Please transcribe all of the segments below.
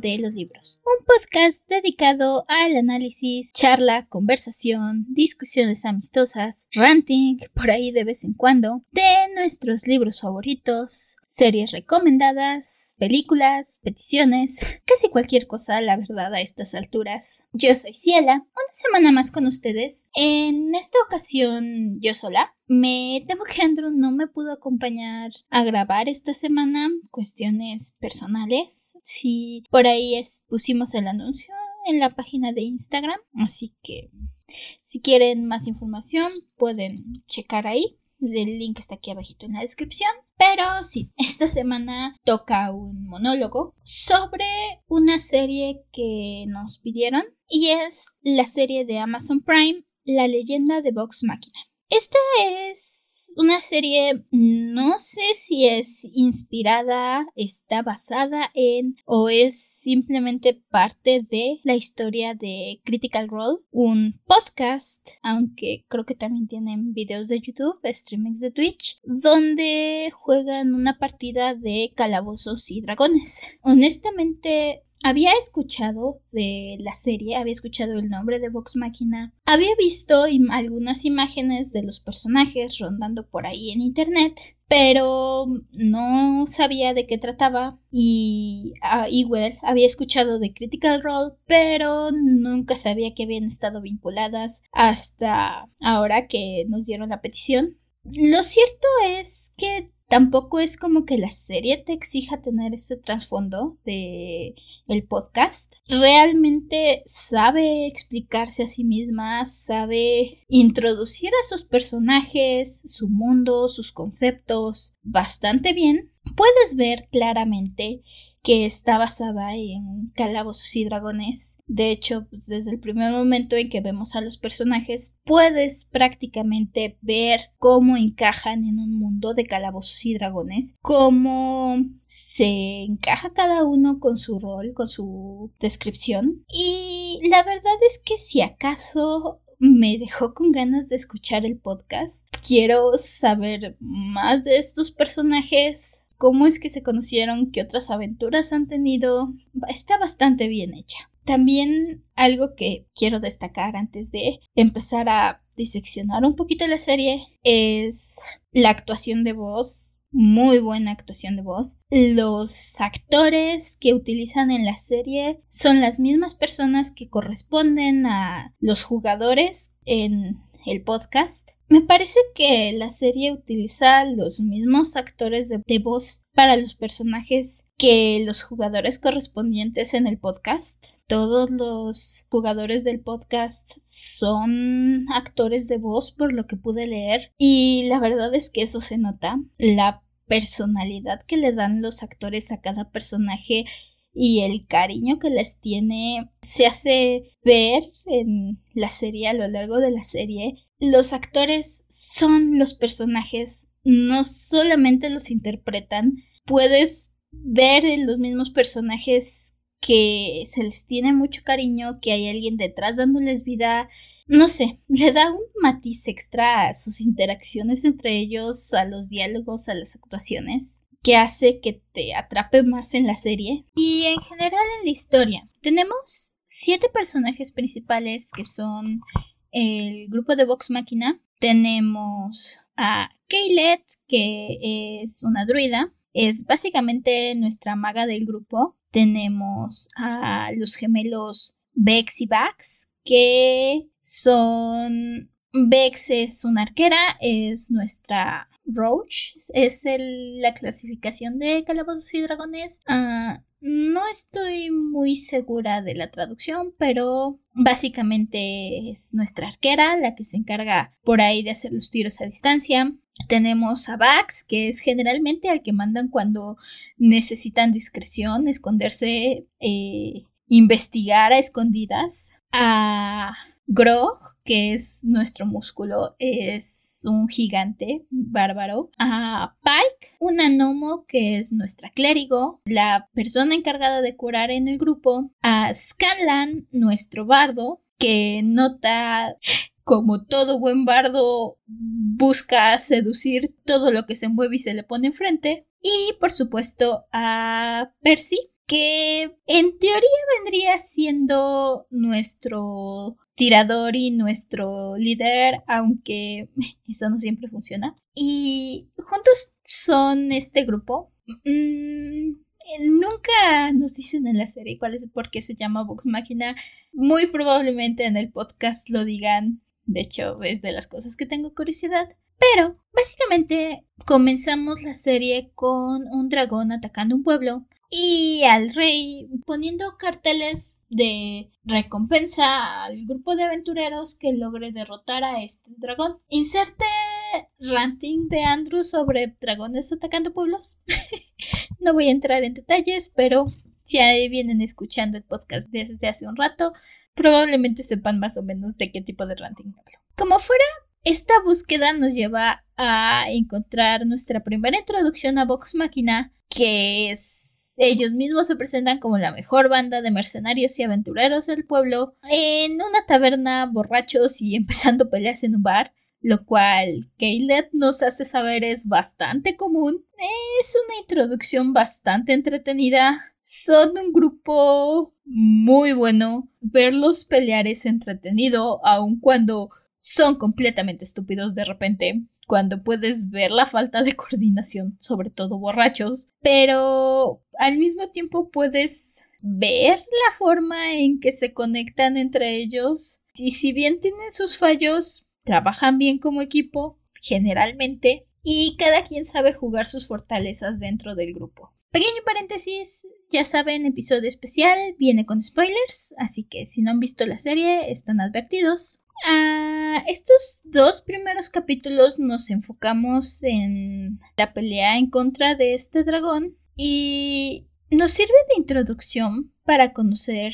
De los Libros, un podcast dedicado al análisis, charla, conversación, discusiones amistosas, ranting por ahí de vez en cuando, de nuestros libros favoritos, series recomendadas, películas, peticiones, casi cualquier cosa, la verdad, a estas alturas. Yo soy Ciela, una semana más con ustedes. En esta ocasión, yo sola. Me temo que Andrew no me pudo acompañar a grabar esta semana, cuestiones personales. Si por ahí pusimos el anuncio en la página de Instagram, así que si quieren más información pueden checar ahí. El link está aquí abajito en la descripción. Pero sí, esta semana toca un monólogo sobre una serie que nos pidieron y es la serie de Amazon Prime, La leyenda de Vox Máquina. Esta es una serie, no sé si es inspirada, está basada en o es simplemente parte de la historia de Critical Role, un podcast, aunque creo que también tienen videos de YouTube, streamings de Twitch, donde juegan una partida de calabozos y dragones. Honestamente, había escuchado de la serie, había escuchado el nombre de Vox Máquina, había visto algunas imágenes de los personajes rondando por ahí en internet, pero no sabía de qué trataba y uh, igual había escuchado de Critical Role, pero nunca sabía que habían estado vinculadas hasta ahora que nos dieron la petición. Lo cierto es que Tampoco es como que la serie te exija tener ese trasfondo de el podcast. Realmente sabe explicarse a sí misma, sabe introducir a sus personajes, su mundo, sus conceptos bastante bien. Puedes ver claramente que está basada en Calabozos y Dragones. De hecho, pues, desde el primer momento en que vemos a los personajes, puedes prácticamente ver cómo encajan en un mundo de Calabozos y Dragones, cómo se encaja cada uno con su rol, con su descripción. Y la verdad es que si acaso me dejó con ganas de escuchar el podcast. Quiero saber más de estos personajes, cómo es que se conocieron, qué otras aventuras han tenido. Está bastante bien hecha. También algo que quiero destacar antes de empezar a diseccionar un poquito la serie es la actuación de voz. Muy buena actuación de voz. Los actores que utilizan en la serie son las mismas personas que corresponden a los jugadores en el podcast. Me parece que la serie utiliza los mismos actores de, voz para los personajes que los jugadores correspondientes en el podcast. Todos los jugadores del podcast son actores de voz por lo que pude leer y la verdad es que eso se nota. La personalidad que le dan los actores a cada personaje y el cariño que les tiene se hace ver en la serie a lo largo de la serie. Los actores son los personajes, no solamente los interpretan, puedes ver en los mismos personajes que se les tiene mucho cariño, que hay alguien detrás dándoles vida, no sé, le da un matiz extra a sus interacciones entre ellos, a los diálogos, a las actuaciones que hace que te atrape más en la serie. Y en general en la historia. Tenemos siete personajes principales que son el grupo de Vox Máquina. Tenemos a Kaylet, que es una druida. Es básicamente nuestra maga del grupo. Tenemos a los gemelos Bex y Bax, que son... Bex es una arquera, es nuestra Roach es la clasificación de Calabozos y Dragones. Ah, no estoy muy segura de la traducción, pero básicamente es nuestra arquera la que se encarga por ahí de hacer los tiros a distancia. Tenemos a Bax, que es generalmente al que mandan cuando necesitan discreción, esconderse, eh, investigar a escondidas. A Grog, que es nuestro músculo, es un gigante bárbaro. A Pike, un anomo, que es nuestra clérigo, la persona encargada de curar en el grupo. A Scanlan, nuestro bardo, que nota como todo buen bardo busca seducir todo lo que se mueve y se le pone enfrente. Y por supuesto a Percy, que en teoría vendría siendo nuestro tirador y nuestro líder, aunque eso no siempre funciona. Y juntos son este grupo. Mm, nunca nos dicen en la serie cuál es por qué se llama Vox Máquina. Muy probablemente en el podcast lo digan. De hecho, es de las cosas que tengo curiosidad. Pero, básicamente, comenzamos la serie con un dragón atacando un pueblo y al rey poniendo carteles de recompensa al grupo de aventureros que logre derrotar a este dragón. Inserte ranting de Andrew sobre dragones atacando pueblos. no voy a entrar en detalles, pero si ahí vienen escuchando el podcast desde hace un rato, probablemente sepan más o menos de qué tipo de ranting hablo. Como fuera, esta búsqueda nos lleva a encontrar nuestra primera introducción a Vox Máquina, que es ellos mismos se presentan como la mejor banda de mercenarios y aventureros del pueblo en una taberna borrachos y empezando peleas en un bar, lo cual Caleb nos hace saber es bastante común. Es una introducción bastante entretenida. Son un grupo muy bueno. Verlos pelear es entretenido, aun cuando son completamente estúpidos de repente cuando puedes ver la falta de coordinación, sobre todo borrachos, pero al mismo tiempo puedes ver la forma en que se conectan entre ellos y si bien tienen sus fallos, trabajan bien como equipo, generalmente, y cada quien sabe jugar sus fortalezas dentro del grupo. Pequeño paréntesis, ya saben, episodio especial viene con spoilers, así que si no han visto la serie están advertidos. Ah, estos dos primeros capítulos nos enfocamos en la pelea en contra de este dragón y nos sirve de introducción para conocer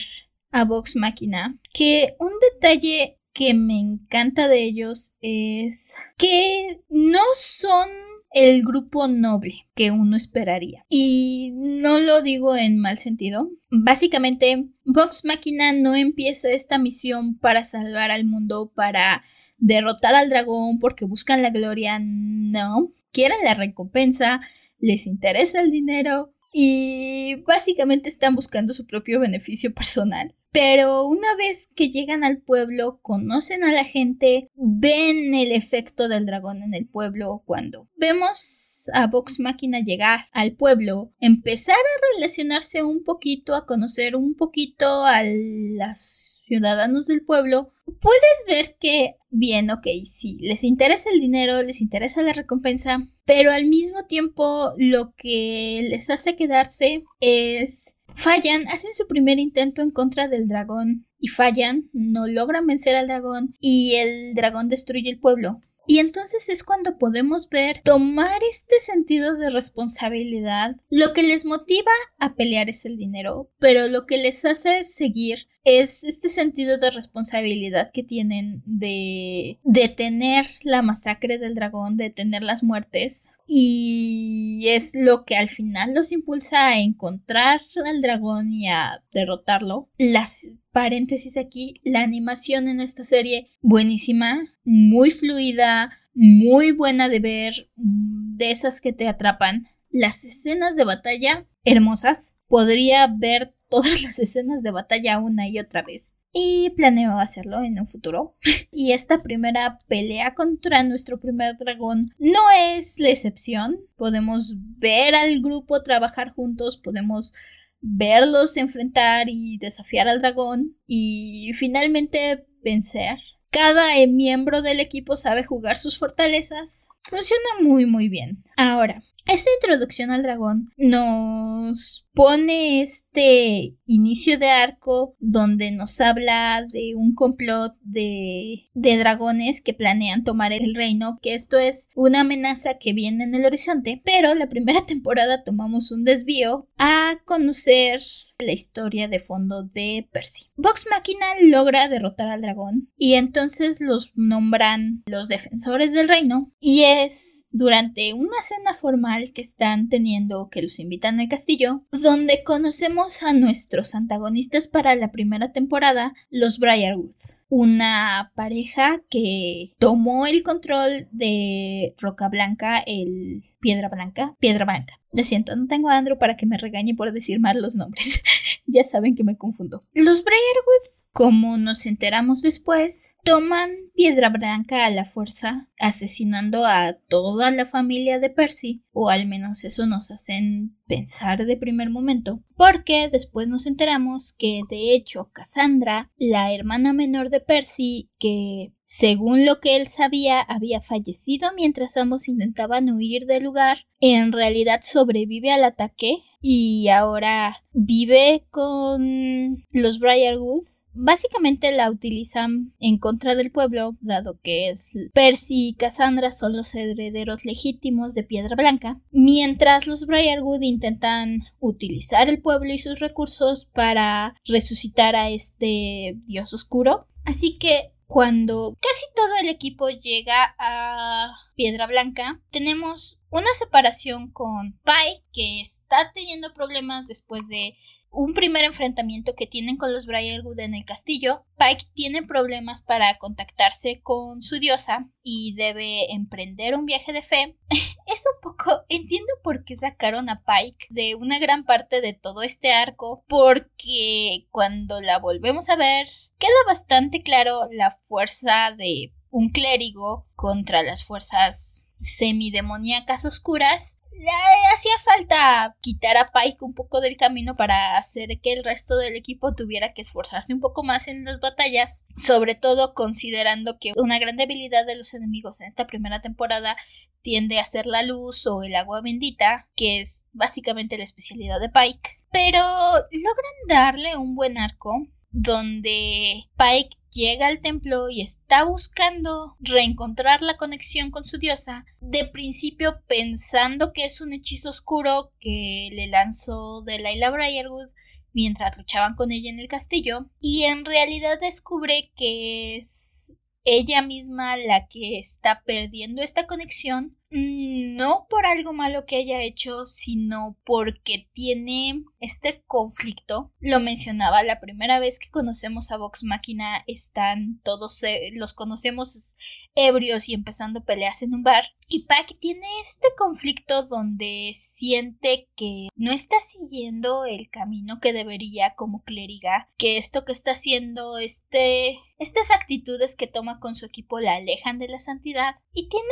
a Vox Máquina, que un detalle que me encanta de ellos es que no son el grupo noble que uno esperaría. Y no lo digo en mal sentido. Básicamente, Vox Máquina no empieza esta misión para salvar al mundo, para derrotar al dragón porque buscan la gloria. No, quieren la recompensa, les interesa el dinero y básicamente están buscando su propio beneficio personal. Pero una vez que llegan al pueblo, conocen a la gente, ven el efecto del dragón en el pueblo. Cuando vemos a Vox Máquina llegar al pueblo, empezar a relacionarse un poquito, a conocer un poquito a los ciudadanos del pueblo, puedes ver que, bien, ok, sí, les interesa el dinero, les interesa la recompensa, pero al mismo tiempo lo que les hace quedarse es Fallan, hacen su primer intento en contra del dragón y fallan, no logran vencer al dragón y el dragón destruye el pueblo. Y entonces es cuando podemos ver tomar este sentido de responsabilidad. Lo que les motiva a pelear es el dinero, pero lo que les hace seguir es este sentido de responsabilidad que tienen de detener la masacre del dragón, de detener las muertes. Y es lo que al final los impulsa a encontrar al dragón y a derrotarlo. Las paréntesis aquí, la animación en esta serie buenísima, muy fluida, muy buena de ver, mm, de esas que te atrapan. Las escenas de batalla hermosas. Podría ver todas las escenas de batalla una y otra vez. Y planeo hacerlo en un futuro. y esta primera pelea contra nuestro primer dragón no es la excepción. Podemos ver al grupo trabajar juntos, podemos verlos enfrentar y desafiar al dragón y finalmente vencer. Cada miembro del equipo sabe jugar sus fortalezas. Funciona muy muy bien. Ahora, esta introducción al dragón nos pone este inicio de arco donde nos habla de un complot de, de dragones que planean tomar el reino, que esto es una amenaza que viene en el horizonte, pero la primera temporada tomamos un desvío a conocer la historia de fondo de Percy. Vox Machina logra derrotar al dragón y entonces los nombran los defensores del reino y es durante una cena formal que están teniendo que los invitan al castillo donde conocemos a nuestros antagonistas para la primera temporada, los Briarwood, una pareja que tomó el control de Roca Blanca, el Piedra Blanca, Piedra Blanca. Lo siento, no tengo a Andrew para que me regañe por decir mal los nombres. ya saben que me confundo. Los Briarwood, como nos enteramos después, toman Piedra Blanca a la fuerza, asesinando a toda la familia de Percy, o al menos eso nos hacen pensar de primer momento, porque después nos enteramos que de hecho Cassandra, la hermana menor de Percy, que según lo que él sabía había fallecido mientras ambos intentaban huir del lugar, en realidad sobrevive al ataque y ahora vive con los Briarwood. Básicamente la utilizan en contra del pueblo, dado que es Percy y Cassandra son los herederos legítimos de Piedra Blanca, mientras los Briarwood intentan utilizar el pueblo y sus recursos para resucitar a este dios oscuro. Así que cuando casi todo el equipo llega a Piedra Blanca, tenemos una separación con Pike, que está teniendo problemas después de un primer enfrentamiento que tienen con los Briarwood en el castillo. Pike tiene problemas para contactarse con su diosa y debe emprender un viaje de fe. es un poco. Entiendo por qué sacaron a Pike de una gran parte de todo este arco, porque cuando la volvemos a ver, queda bastante claro la fuerza de un clérigo contra las fuerzas semidemoníacas oscuras. Hacía falta quitar a Pike un poco del camino para hacer que el resto del equipo tuviera que esforzarse un poco más en las batallas, sobre todo considerando que una gran debilidad de los enemigos en esta primera temporada tiende a ser la luz o el agua bendita, que es básicamente la especialidad de Pike. Pero logran darle un buen arco donde Pike llega al templo y está buscando reencontrar la conexión con su diosa, de principio pensando que es un hechizo oscuro que le lanzó Delilah Briarwood mientras luchaban con ella en el castillo, y en realidad descubre que es ella misma la que está perdiendo esta conexión, no por algo malo que haya hecho, sino porque tiene este conflicto. Lo mencionaba la primera vez que conocemos a Vox Máquina, están todos, eh, los conocemos ebrios y empezando peleas en un bar. Y Pac tiene este conflicto donde siente que no está siguiendo el camino que debería como clériga, que esto que está haciendo, este, estas actitudes que toma con su equipo la alejan de la santidad y tiene,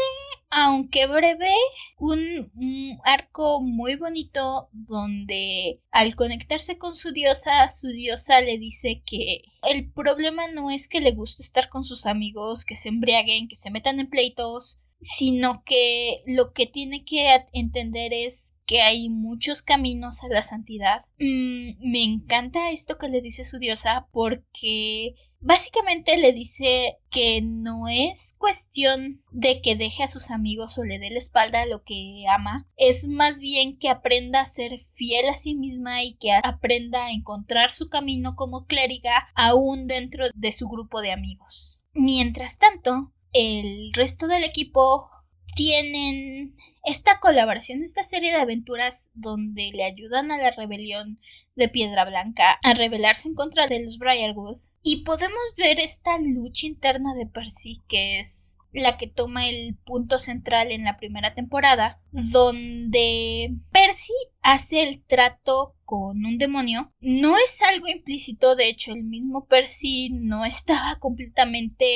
aunque breve, un, arco muy bonito donde al conectarse con su diosa, su diosa le dice que el problema no es que le guste estar con sus amigos, que se embriaguen, que se metan en pleitos, sino que lo que tiene que entender es que hay muchos caminos a la santidad. Mm, me encanta esto que le dice su diosa porque básicamente le dice que no es cuestión de que deje a sus amigos o le dé la espalda a lo que ama, es más bien que aprenda a ser fiel a sí misma y que aprenda a encontrar su camino como clériga aún dentro de su grupo de amigos. Mientras tanto, el resto del equipo tienen esta colaboración, esta serie de aventuras donde le ayudan a la rebelión de Piedra Blanca a rebelarse en contra de los Briarwood y podemos ver esta lucha interna de Percy que es la que toma el punto central en la primera temporada, donde Percy hace el trato con un demonio. No es algo implícito, de hecho el mismo Percy no estaba completamente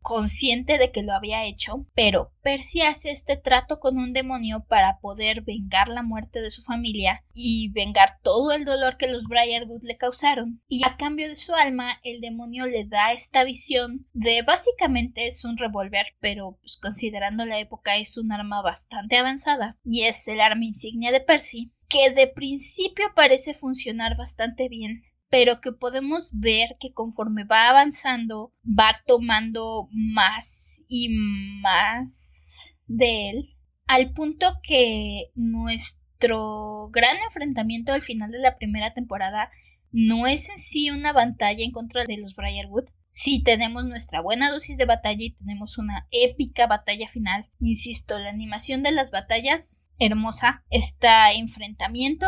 consciente de que lo había hecho, pero Percy hace este trato con un demonio para poder vengar la muerte de su familia y vengar todo el dolor que los Briarwood le causaron. Y a cambio de su alma, el demonio le da esta visión de básicamente es un revólver, pero pues, considerando la época es un arma bastante avanzada. Y es el arma insignia de Percy que de principio parece funcionar bastante bien pero que podemos ver que conforme va avanzando va tomando más y más de él al punto que nuestro gran enfrentamiento al final de la primera temporada no es en sí una batalla en contra de los Briarwood. Sí tenemos nuestra buena dosis de batalla y tenemos una épica batalla final. Insisto, la animación de las batallas hermosa. Este enfrentamiento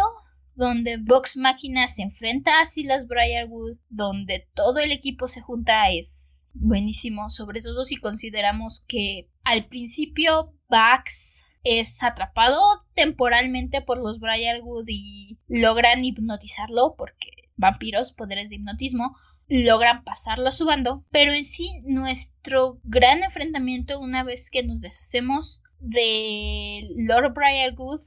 donde Vox Máquina se enfrenta a Silas Briarwood, donde todo el equipo se junta, es buenísimo, sobre todo si consideramos que al principio Bax es atrapado temporalmente por los Briarwood y logran hipnotizarlo porque vampiros, poderes de hipnotismo, logran pasarlo a su bando, pero en sí nuestro gran enfrentamiento una vez que nos deshacemos de Lord Briarwood,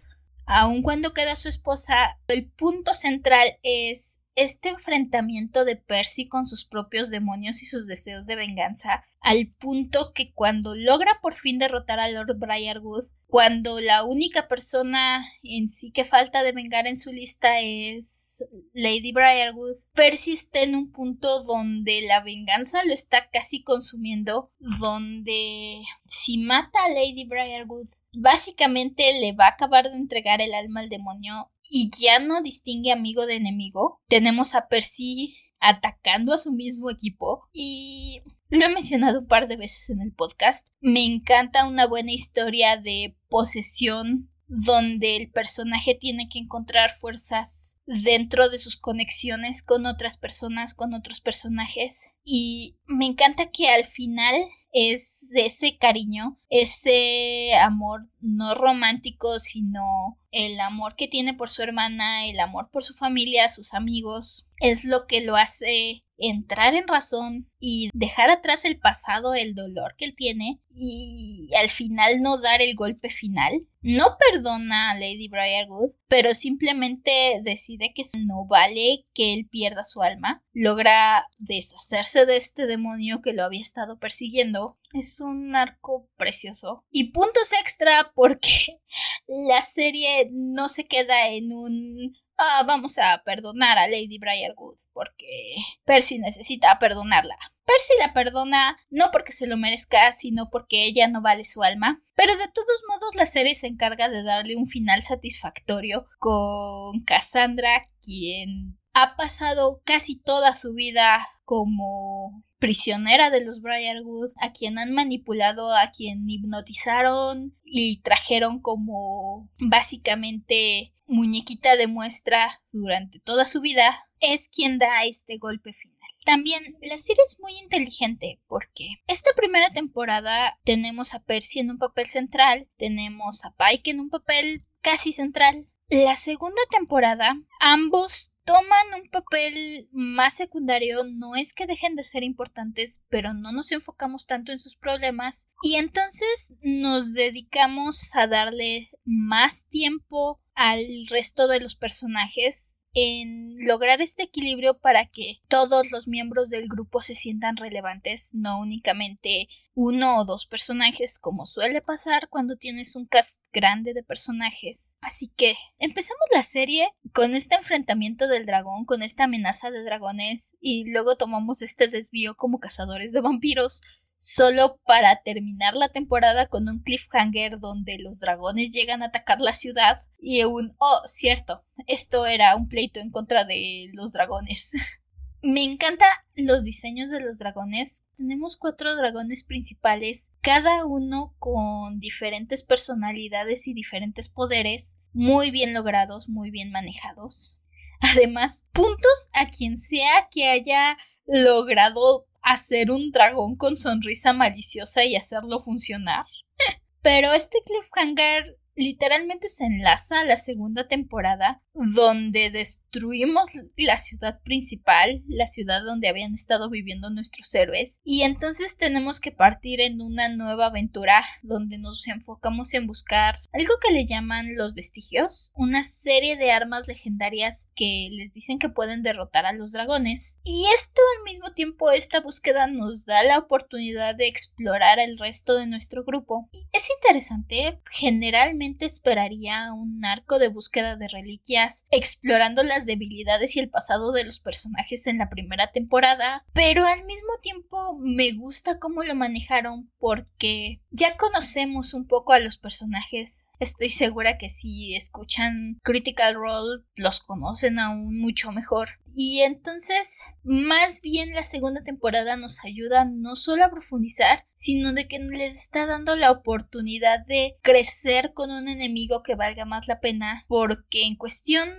aun cuando queda su esposa, el punto central es este enfrentamiento de Percy con sus propios demonios y sus deseos de venganza, al punto que cuando logra por fin derrotar a Lord Briarwood, cuando la única persona en sí que falta de vengar en su lista es Lady Briarwood, Percy está en un punto donde la venganza lo está casi consumiendo, donde si mata a Lady Briarwood, básicamente le va a acabar de entregar el alma al demonio y ya no distingue amigo de enemigo. Tenemos a Percy atacando a su mismo equipo y lo he mencionado un par de veces en el podcast. Me encanta una buena historia de posesión donde el personaje tiene que encontrar fuerzas dentro de sus conexiones con otras personas, con otros personajes. Y me encanta que al final es ese cariño, ese amor no romántico, sino el amor que tiene por su hermana, el amor por su familia, sus amigos, es lo que lo hace entrar en razón y dejar atrás el pasado, el dolor que él tiene y al final no dar el golpe final. No perdona a Lady Briarwood, pero simplemente decide que no vale que él pierda su alma. Logra deshacerse de este demonio que lo había estado persiguiendo. Es un arco precioso. Y puntos extra porque la serie no se queda en un ah, vamos a perdonar a Lady Briarwood porque Percy necesita perdonarla. Percy la perdona no porque se lo merezca, sino porque ella no vale su alma. Pero de todos modos la serie se encarga de darle un final satisfactorio con Cassandra, quien ha pasado casi toda su vida como prisionera de los Briarwood, a quien han manipulado, a quien hipnotizaron y trajeron como básicamente muñequita de muestra durante toda su vida, es quien da este golpe final. También la serie es muy inteligente porque esta primera temporada tenemos a Percy en un papel central, tenemos a Pike en un papel casi central. La segunda temporada ambos toman un papel más secundario, no es que dejen de ser importantes, pero no nos enfocamos tanto en sus problemas y entonces nos dedicamos a darle más tiempo al resto de los personajes en lograr este equilibrio para que todos los miembros del grupo se sientan relevantes, no únicamente uno o dos personajes como suele pasar cuando tienes un cast grande de personajes. Así que empezamos la serie con este enfrentamiento del dragón, con esta amenaza de dragones y luego tomamos este desvío como cazadores de vampiros solo para terminar la temporada con un cliffhanger donde los dragones llegan a atacar la ciudad y un oh, cierto, esto era un pleito en contra de los dragones. Me encanta los diseños de los dragones. Tenemos cuatro dragones principales, cada uno con diferentes personalidades y diferentes poderes, muy bien logrados, muy bien manejados. Además, puntos a quien sea que haya logrado hacer un dragón con sonrisa maliciosa y hacerlo funcionar. Pero este cliffhanger literalmente se enlaza a la segunda temporada donde destruimos la ciudad principal, la ciudad donde habían estado viviendo nuestros héroes, y entonces tenemos que partir en una nueva aventura donde nos enfocamos en buscar algo que le llaman los vestigios, una serie de armas legendarias que les dicen que pueden derrotar a los dragones, y esto al mismo tiempo esta búsqueda nos da la oportunidad de explorar el resto de nuestro grupo. Y es interesante, generalmente esperaría un arco de búsqueda de reliquias explorando las debilidades y el pasado de los personajes en la primera temporada, pero al mismo tiempo me gusta cómo lo manejaron porque ya conocemos un poco a los personajes. Estoy segura que si escuchan Critical Role los conocen aún mucho mejor. Y entonces, más bien la segunda temporada nos ayuda no solo a profundizar, sino de que les está dando la oportunidad de crecer con un enemigo que valga más la pena, porque en cuestión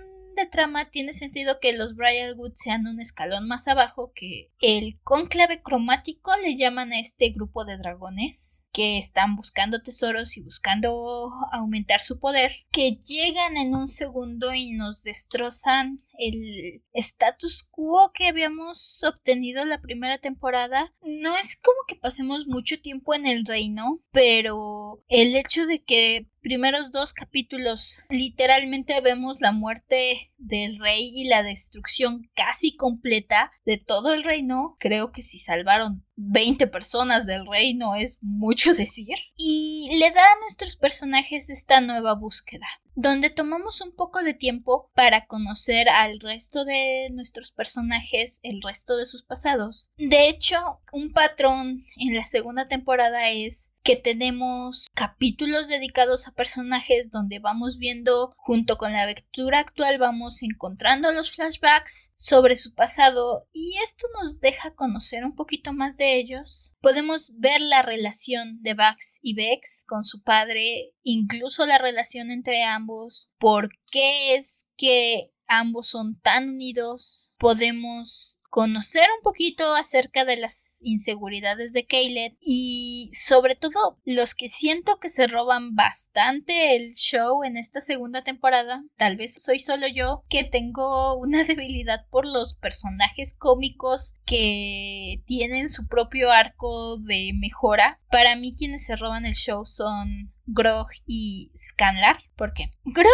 trama tiene sentido que los Briarwood sean un escalón más abajo que el conclave cromático le llaman a este grupo de dragones que están buscando tesoros y buscando aumentar su poder, que llegan en un segundo y nos destrozan el status quo que habíamos obtenido la primera temporada. No es como que pasemos mucho tiempo en el reino, pero el hecho de que primeros dos capítulos literalmente vemos la muerte del rey y la destrucción casi completa de todo el reino. Creo que si salvaron 20 personas del reino es mucho decir. Y le da a nuestros personajes esta nueva búsqueda donde tomamos un poco de tiempo para conocer al resto de nuestros personajes, el resto de sus pasados. De hecho, un patrón en la segunda temporada es que tenemos capítulos dedicados a personajes donde vamos viendo junto con la lectura actual vamos encontrando los flashbacks sobre su pasado y esto nos deja conocer un poquito más de ellos. Podemos ver la relación de Bax y Bex con su padre, incluso la relación entre por qué es que ambos son tan unidos, podemos conocer un poquito acerca de las inseguridades de Caleb y sobre todo los que siento que se roban bastante el show en esta segunda temporada. Tal vez soy solo yo que tengo una debilidad por los personajes cómicos que tienen su propio arco de mejora. Para mí quienes se roban el show son Grog y Scanlar. ¿Por qué? Grog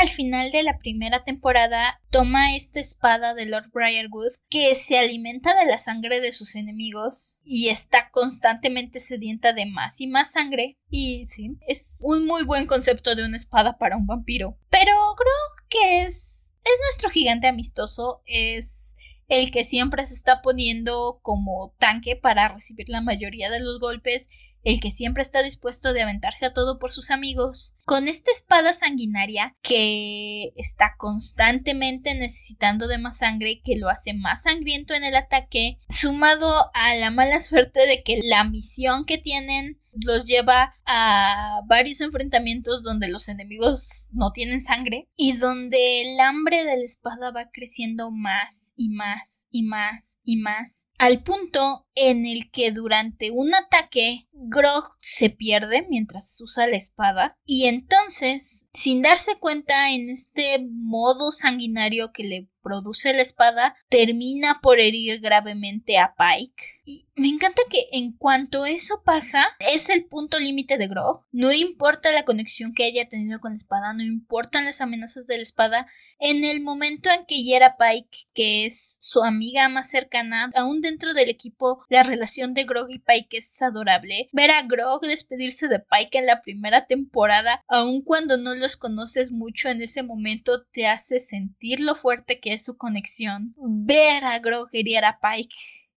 al final de la primera temporada toma esta espada de Lord Briarwood que se alimenta de la sangre de sus enemigos y está constantemente sedienta de más y más sangre. Y sí, es un muy buen concepto de una espada para un vampiro. Pero Grog, que es, es nuestro gigante amistoso, es el que siempre se está poniendo como tanque para recibir la mayoría de los golpes el que siempre está dispuesto de aventarse a todo por sus amigos, con esta espada sanguinaria que está constantemente necesitando de más sangre, que lo hace más sangriento en el ataque, sumado a la mala suerte de que la misión que tienen los lleva a varios enfrentamientos donde los enemigos no tienen sangre y donde el hambre de la espada va creciendo más y más y más y más al punto en el que durante un ataque Grog se pierde mientras usa la espada y entonces sin darse cuenta en este modo sanguinario que le produce la espada, termina por herir gravemente a Pike. Y me encanta que en cuanto eso pasa, es el punto límite de Grog. No importa la conexión que haya tenido con la espada, no importan las amenazas de la espada. En el momento en que hiera Pike, que es su amiga más cercana, aún dentro del equipo, la relación de Grog y Pike es adorable. Ver a Grog despedirse de Pike en la primera temporada, aun cuando no los conoces mucho en ese momento, te hace sentir lo fuerte que su conexión. Ver a Grog herir a Pike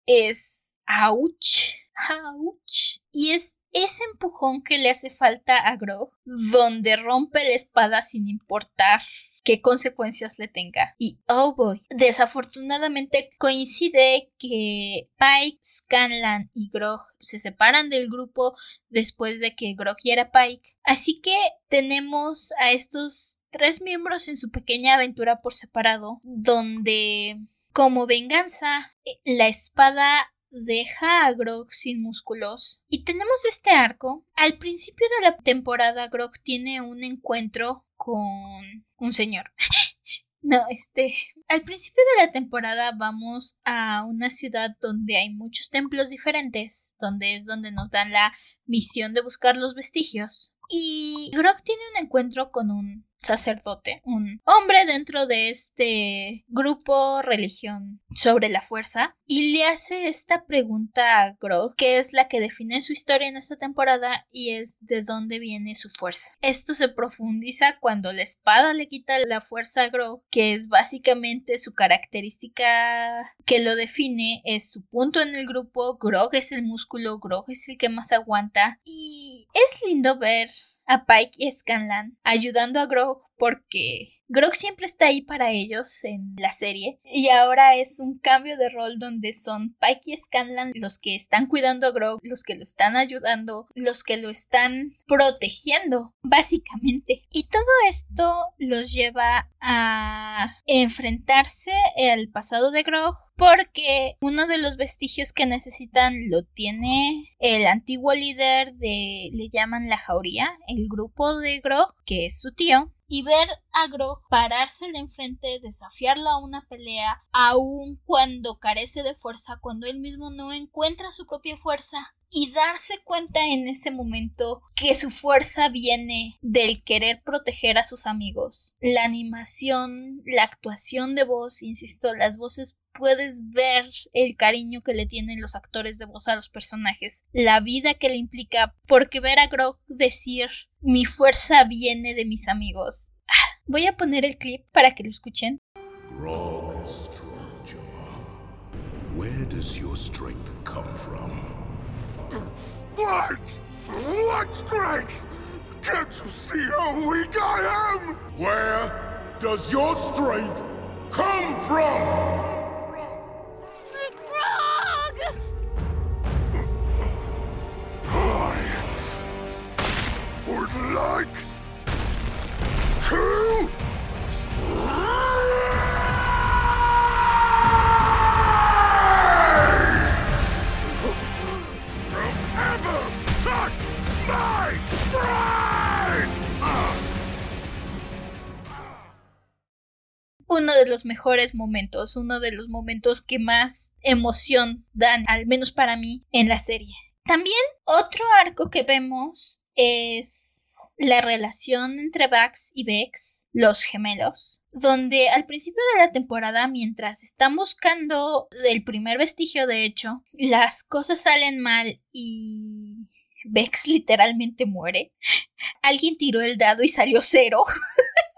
es ouch, ouch. Y es ese empujón que le hace falta a Grog, donde rompe la espada sin importar qué consecuencias le tenga. Y oh boy, desafortunadamente coincide que Pike, Scanlan y Grog se separan del grupo después de que Grog hiera Pike. Así que tenemos a estos tres miembros en su pequeña aventura por separado, donde como venganza la espada deja a Grog sin músculos. Y tenemos este arco. Al principio de la temporada, Grog tiene un encuentro con un señor. no, este. Al principio de la temporada vamos a una ciudad donde hay muchos templos diferentes, donde es donde nos dan la misión de buscar los vestigios. Y Grog tiene un encuentro con un sacerdote, un hombre dentro de este grupo religión sobre la fuerza y le hace esta pregunta a Grog que es la que define su historia en esta temporada y es de dónde viene su fuerza. Esto se profundiza cuando la espada le quita la fuerza a Grog que es básicamente su característica que lo define es su punto en el grupo Grog es el músculo Grog es el que más aguanta y es lindo ver a Pike y Scanlan ayudando a Grog porque Grog siempre está ahí para ellos en la serie y ahora es un cambio de rol donde son Pike y Scanlan los que están cuidando a Grog, los que lo están ayudando, los que lo están protegiendo, básicamente. Y todo esto los lleva a enfrentarse al pasado de Grog porque uno de los vestigios que necesitan lo tiene el antiguo líder de le llaman la jauría, el grupo de Grog, que es su tío, y ver a Grog parársele enfrente, desafiarlo a una pelea, aun cuando carece de fuerza, cuando él mismo no encuentra su propia fuerza, y darse cuenta en ese momento que su fuerza viene del querer proteger a sus amigos. La animación, la actuación de voz, insisto, las voces puedes ver el cariño que le tienen los actores de voz a los personajes, la vida que le implica, porque ver a Grog decir mi fuerza viene de mis amigos. Ah, voy a poner el clip para que lo escuchen. Where does your strength come from? What? What strength? Can't you see how weak I am? Where does your strength come from? Uno de los mejores momentos, uno de los momentos que más emoción dan, al menos para mí, en la serie. También otro arco que vemos es la relación entre Bax y Vex, los gemelos, donde al principio de la temporada, mientras están buscando el primer vestigio, de hecho, las cosas salen mal y Vex literalmente muere. Alguien tiró el dado y salió cero.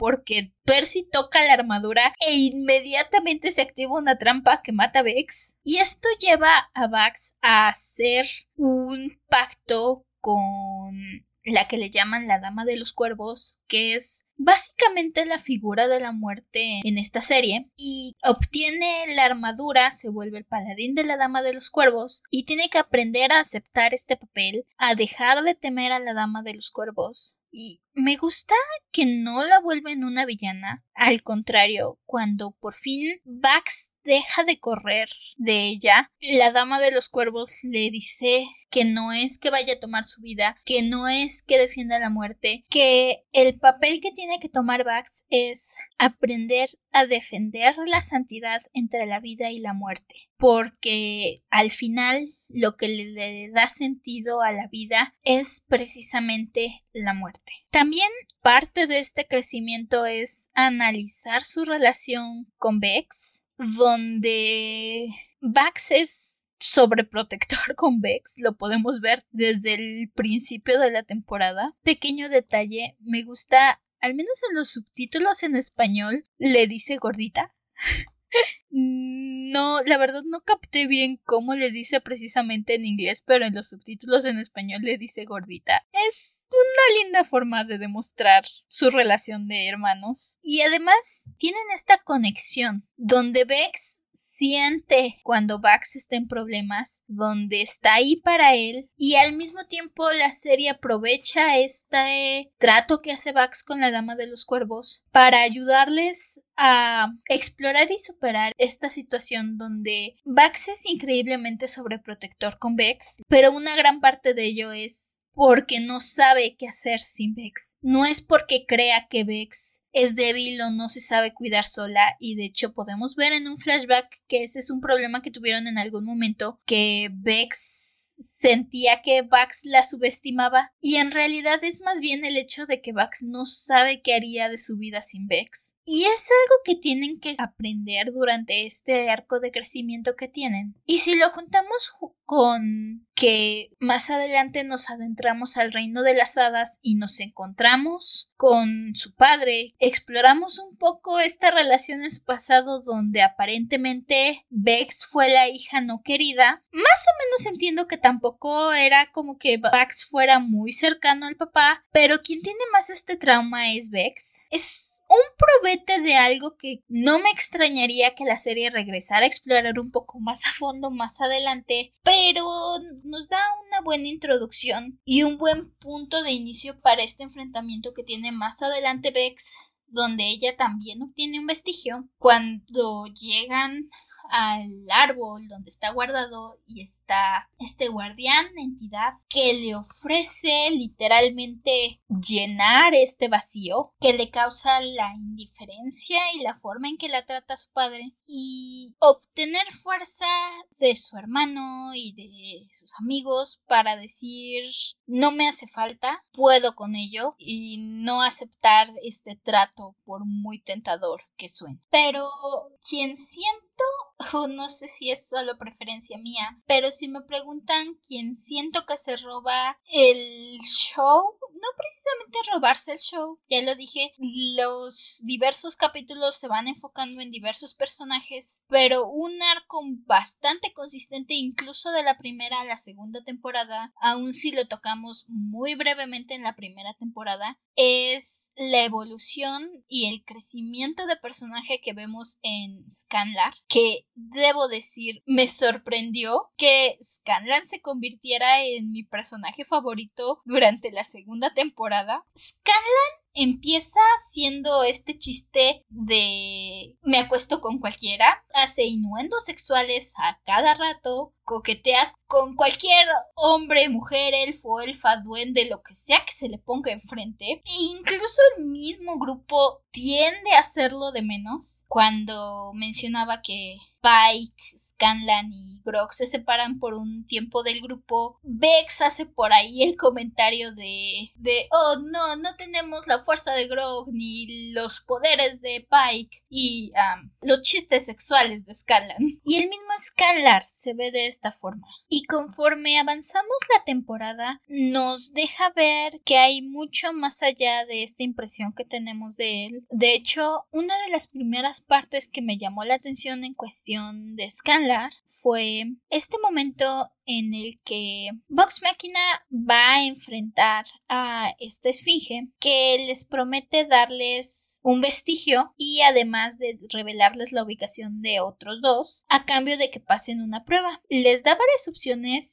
porque Percy toca la armadura e inmediatamente se activa una trampa que mata a Vex. Y esto lleva a Vax a hacer un pacto con la que le llaman la Dama de los Cuervos, que es básicamente la figura de la muerte en esta serie, y obtiene la armadura, se vuelve el paladín de la Dama de los Cuervos, y tiene que aprender a aceptar este papel, a dejar de temer a la Dama de los Cuervos. Y me gusta que no la vuelven una villana, al contrario, cuando por fin Bax deja de correr de ella, la Dama de los Cuervos le dice que no es que vaya a tomar su vida, que no es que defienda la muerte, que el papel que tiene que tomar Bax es aprender a defender la santidad entre la vida y la muerte, porque al final lo que le da sentido a la vida es precisamente la muerte. También parte de este crecimiento es analizar su relación con Bex, donde Bax es sobreprotector con Vex, lo podemos ver desde el principio de la temporada. Pequeño detalle, me gusta, al menos en los subtítulos en español, le dice gordita. No, la verdad no capté bien cómo le dice precisamente en inglés, pero en los subtítulos en español le dice gordita. Es una linda forma de demostrar su relación de hermanos. Y además tienen esta conexión donde Vex siente cuando Bax está en problemas, donde está ahí para él y al mismo tiempo la serie aprovecha este trato que hace Bax con la Dama de los Cuervos para ayudarles a explorar y superar esta situación donde Bax es increíblemente sobreprotector con Vex, pero una gran parte de ello es porque no sabe qué hacer sin Vex. No es porque crea que Vex es débil o no se sabe cuidar sola y de hecho podemos ver en un flashback que ese es un problema que tuvieron en algún momento que Vex sentía que Bax la subestimaba y en realidad es más bien el hecho de que Bax no sabe qué haría de su vida sin Vex. Y es algo que tienen que aprender durante este arco de crecimiento que tienen. Y si lo juntamos con que más adelante nos adentramos al reino de las hadas y nos encontramos con su padre, exploramos un poco esta relación en su pasado donde aparentemente Vex fue la hija no querida, más o menos entiendo que también tampoco era como que Bax fuera muy cercano al papá, pero quien tiene más este trauma es Vex. Es un probete de algo que no me extrañaría que la serie regresara a explorar un poco más a fondo más adelante, pero nos da una buena introducción y un buen punto de inicio para este enfrentamiento que tiene más adelante Vex donde ella también obtiene un vestigio cuando llegan al árbol donde está guardado y está este guardián, entidad, que le ofrece literalmente llenar este vacío que le causa la indiferencia y la forma en que la trata su padre y obtener fuerza de su hermano y de sus amigos para decir no me hace falta, puedo con ello y no aceptar este trato por muy tentador que suene. Pero quien siente no sé si es solo preferencia mía, pero si me preguntan quién siento que se roba el show, no precisamente robarse el show, ya lo dije, los diversos capítulos se van enfocando en diversos personajes, pero un arco bastante consistente incluso de la primera a la segunda temporada, aun si lo tocamos muy brevemente en la primera temporada, es la evolución y el crecimiento de personaje que vemos en Scanlar, que debo decir me sorprendió que Scanlan se convirtiera en mi personaje favorito durante la segunda temporada. Scanlan empieza siendo este chiste de me acuesto con cualquiera, hace innuendos sexuales a cada rato, coquetea con cualquier hombre, mujer, elfo, elfa, duende, lo que sea que se le ponga enfrente. E incluso el mismo grupo tiende a hacerlo de menos cuando mencionaba que Pike, Scanlan y Grog se separan por un tiempo del grupo. Vex hace por ahí el comentario de, de oh no, no tenemos la fuerza de Grog ni los poderes de Pike y los chistes sexuales de Scanlan. Y el mismo Scanlar se ve de esta forma. Y conforme avanzamos la temporada, nos deja ver que hay mucho más allá de esta impresión que tenemos de él. De hecho, una de las primeras partes que me llamó la atención en cuestión de Scanlar fue este momento en el que Vox Máquina va a enfrentar a esta esfinge que les promete darles un vestigio y además de revelarles la ubicación de otros dos a cambio de que pasen una prueba. Les da varias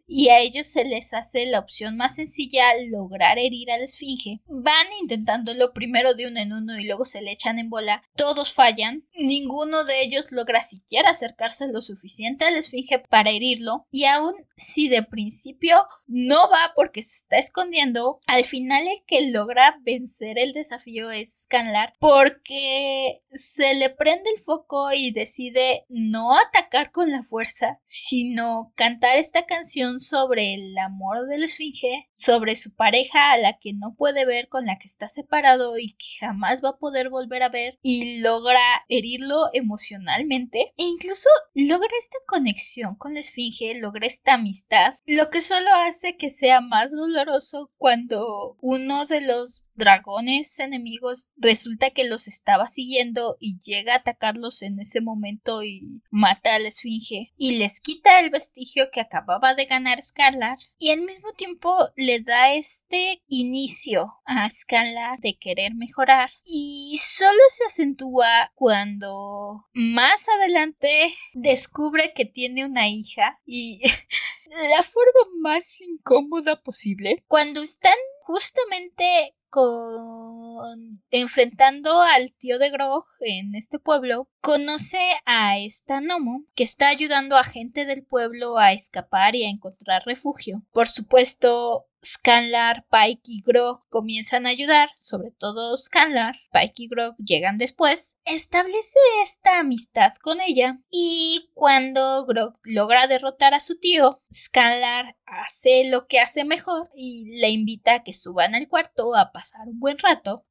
y a ellos se les hace la opción más sencilla lograr herir a la esfinge. Van intentándolo primero de uno en uno y luego se le echan en bola. Todos fallan. Ninguno de ellos logra siquiera acercarse lo suficiente a la esfinge para herirlo y aún si de principio no va porque se está escondiendo, al final el que logra vencer el desafío es Scanlar porque se le prende el foco y decide no atacar con la fuerza, sino cantar esta canción sobre el amor de la esfinge, sobre su pareja a la que no puede ver, con la que está separado y que jamás va a poder volver a ver y logra herirlo emocionalmente e incluso logra esta conexión con la esfinge, logra esta amistad, lo que solo hace que sea más doloroso cuando uno de los dragones enemigos resulta que los estaba siguiendo y llega a atacarlos en ese momento y mata a la esfinge y les quita el vestigio que acababa de ganar Scarlar y al mismo tiempo le da este inicio a Scarlar de querer mejorar y solo se acentúa cuando más adelante descubre que tiene una hija y la forma más incómoda posible cuando están justamente enfrentando al tío de Grog en este pueblo, conoce a esta Nomo que está ayudando a gente del pueblo a escapar y a encontrar refugio. Por supuesto, Scanlar, Pike y Grog comienzan a ayudar, sobre todo Scanlar, Pike y Grog llegan después, establece esta amistad con ella y cuando Grog logra derrotar a su tío, Scanlar hace lo que hace mejor y le invita a que suban al cuarto a pasar un buen rato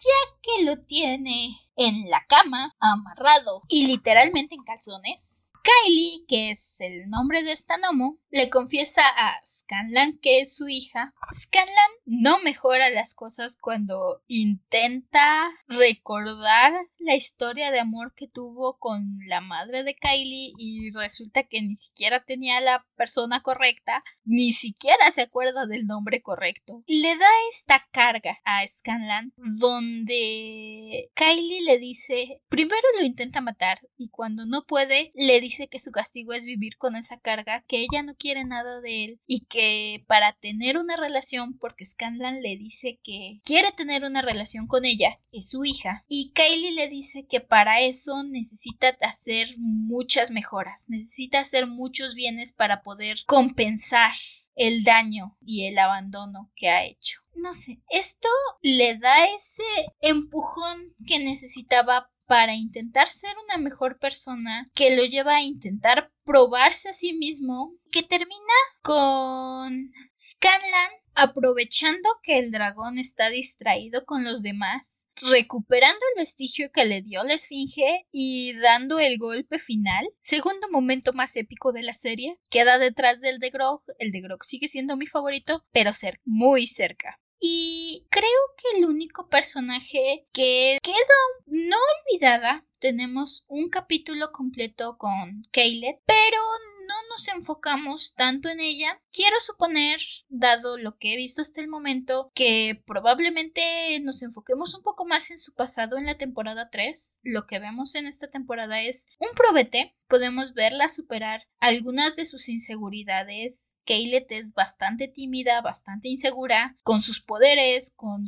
ya que lo tiene en la cama, amarrado y literalmente en calzones, Kylie, que es el nombre de esta gnomo, le confiesa a Scanlan que es su hija. Scanlan no mejora las cosas cuando intenta recordar la historia de amor que tuvo con la madre de Kylie y resulta que ni siquiera tenía la persona correcta, ni siquiera se acuerda del nombre correcto. Le da esta carga a Scanlan donde Kylie le dice, primero lo intenta matar y cuando no puede le dice que su castigo es vivir con esa carga, que ella no quiere nada de él y que para tener una relación, porque Scanlan le dice que quiere tener una relación con ella, es su hija, y Kylie le dice que para eso necesita hacer muchas mejoras, necesita hacer muchos bienes para poder compensar el daño y el abandono que ha hecho. No sé, esto le da ese empujón que necesitaba para intentar ser una mejor persona, que lo lleva a intentar probarse a sí mismo, que termina con Scanlan aprovechando que el dragón está distraído con los demás, recuperando el vestigio que le dio la esfinge y dando el golpe final, segundo momento más épico de la serie, queda detrás del de Grog, el de Grog sigue siendo mi favorito, pero cerca, muy cerca. Y creo que el único personaje que queda no olvidada, tenemos un capítulo completo con Caleb, pero no nos enfocamos tanto en ella. Quiero suponer, dado lo que he visto hasta el momento, que probablemente nos enfoquemos un poco más en su pasado en la temporada 3. Lo que vemos en esta temporada es un probete. Podemos verla superar algunas de sus inseguridades. Kaylet es bastante tímida, bastante insegura con sus poderes, con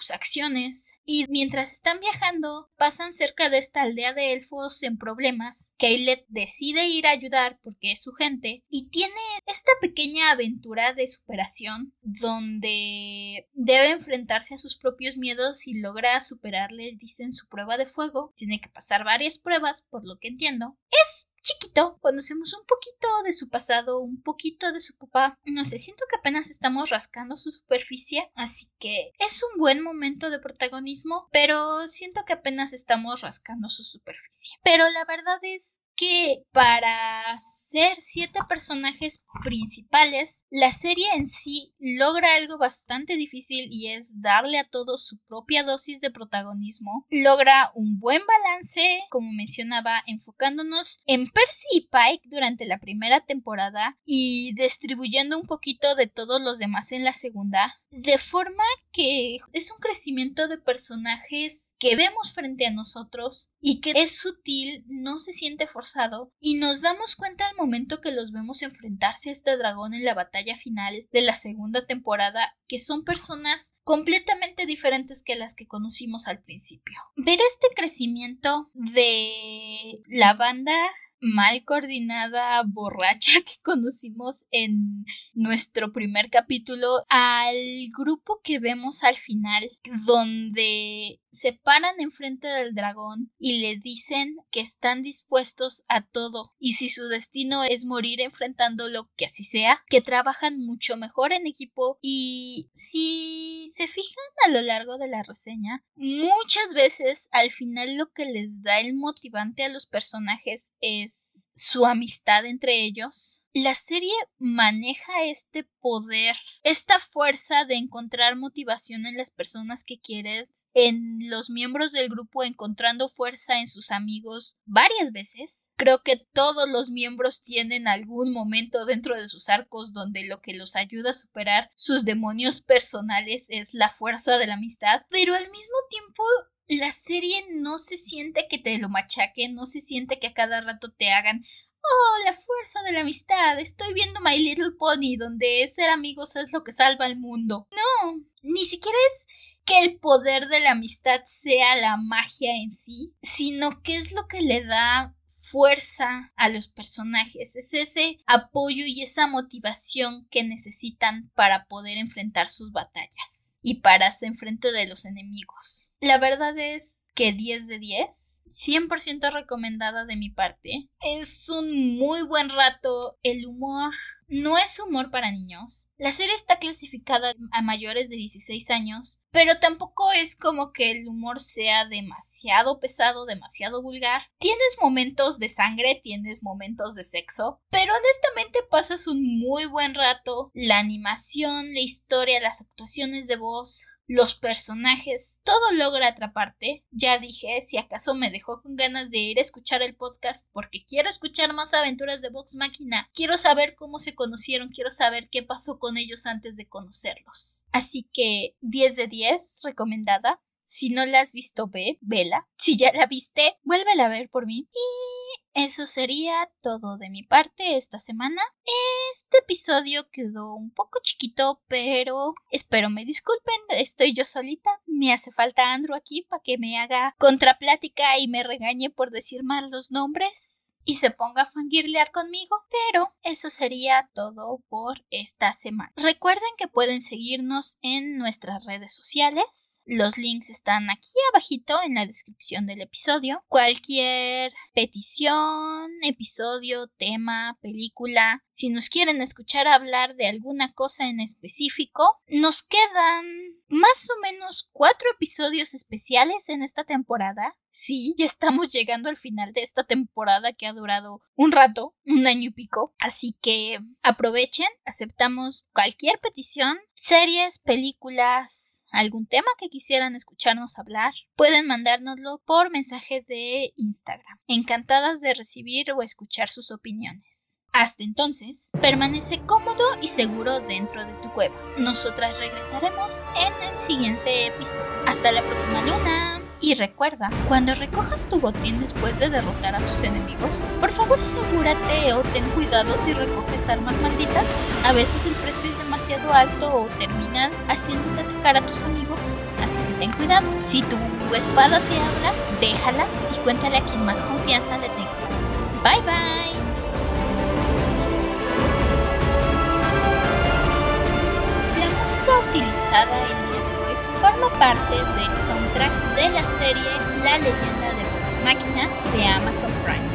sus acciones. Y mientras están viajando, pasan cerca de esta aldea de elfos en problemas. Kaylet decide ir a ayudar porque es su gente y tiene esta pequeña aventura de superación donde debe enfrentarse a sus propios miedos y logra superarle, dicen, su prueba de fuego. Tiene que pasar varias pruebas, por lo que entiendo. Es chiquito, conocemos un poquito de su pasado, un poquito de su papá. No sé, siento que apenas estamos rascando su superficie, así que es un buen momento de protagonismo, pero siento que apenas estamos rascando su superficie. Pero la verdad es que para ser siete personajes principales, la serie en sí logra algo bastante difícil y es darle a todos su propia dosis de protagonismo. Logra un buen balance, como mencionaba, enfocándonos en Percy y Pike durante la primera temporada y distribuyendo un poquito de todos los demás en la segunda, de forma que es un crecimiento de personajes que vemos frente a nosotros y que es sutil, no se siente forzado y nos damos cuenta al momento que los vemos enfrentarse a este dragón en la batalla final de la segunda temporada que son personas completamente diferentes que las que conocimos al principio. Ver este crecimiento de la banda mal coordinada borracha que conocimos en nuestro primer capítulo al grupo que vemos al final donde se paran enfrente del dragón y le dicen que están dispuestos a todo y si su destino es morir enfrentándolo, que así sea, que trabajan mucho mejor en equipo y si se fijan a lo largo de la reseña, muchas veces al final lo que les da el motivante a los personajes es su amistad entre ellos. La serie maneja este poder, esta fuerza de encontrar motivación en las personas que quieres, en los miembros del grupo encontrando fuerza en sus amigos varias veces. Creo que todos los miembros tienen algún momento dentro de sus arcos donde lo que los ayuda a superar sus demonios personales es la fuerza de la amistad, pero al mismo tiempo la serie no se siente que te lo machaquen, no se siente que a cada rato te hagan Oh, la fuerza de la amistad. Estoy viendo My Little Pony, donde ser amigos es lo que salva al mundo. No, ni siquiera es que el poder de la amistad sea la magia en sí, sino que es lo que le da fuerza a los personajes, es ese apoyo y esa motivación que necesitan para poder enfrentar sus batallas y para hacer frente de los enemigos. La verdad es que 10 de 10, 100% recomendada de mi parte. Es un muy buen rato, el humor no es humor para niños. La serie está clasificada a mayores de 16 años, pero tampoco es como que el humor sea demasiado pesado, demasiado vulgar. Tienes momentos de sangre, tienes momentos de sexo, pero honestamente pasas un muy buen rato. La animación, la historia, las actuaciones de voz, los personajes, todo logra atraparte. Ya dije, si acaso me dejó con ganas de ir a escuchar el podcast porque quiero escuchar más aventuras de Vox Máquina, quiero saber cómo se conocieron, quiero saber qué pasó con ellos antes de conocerlos. Así que 10 de 10, recomendada. Si no la has visto, ve, vela. Si ya la viste, vuélvela a ver por mí. Y eso sería todo de mi parte esta semana. Este episodio quedó un poco chiquito, pero espero me disculpen, estoy yo solita. Me hace falta Andrew aquí para que me haga contraplática y me regañe por decir mal los nombres y se ponga a fangirlear conmigo. Pero eso sería todo por esta semana. Recuerden que pueden seguirnos en nuestras redes sociales. Los links están aquí abajito en la descripción del episodio. Cualquier petición episodio, tema, película. Si nos quieren escuchar hablar de alguna cosa en específico, nos quedan más o menos cuatro episodios especiales en esta temporada. Sí, ya estamos llegando al final de esta temporada que ha durado un rato, un año y pico. Así que aprovechen, aceptamos cualquier petición, series, películas, algún tema que quisieran escucharnos hablar. Pueden mandárnoslo por mensaje de Instagram. Encantadas de recibir o escuchar sus opiniones. Hasta entonces, permanece cómodo y seguro dentro de tu cueva. Nosotras regresaremos en el siguiente episodio. Hasta la próxima luna. Y recuerda, cuando recojas tu botín después de derrotar a tus enemigos, por favor asegúrate o ten cuidado si recoges armas malditas. A veces el precio es demasiado alto o terminan haciéndote atacar a tus amigos. Así que ten cuidado. Si tu espada te habla, déjala y cuéntale a quien más confianza le tengas. Bye bye. Música utilizada en forma parte del soundtrack de la serie La leyenda de Vox Máquina de Amazon Prime.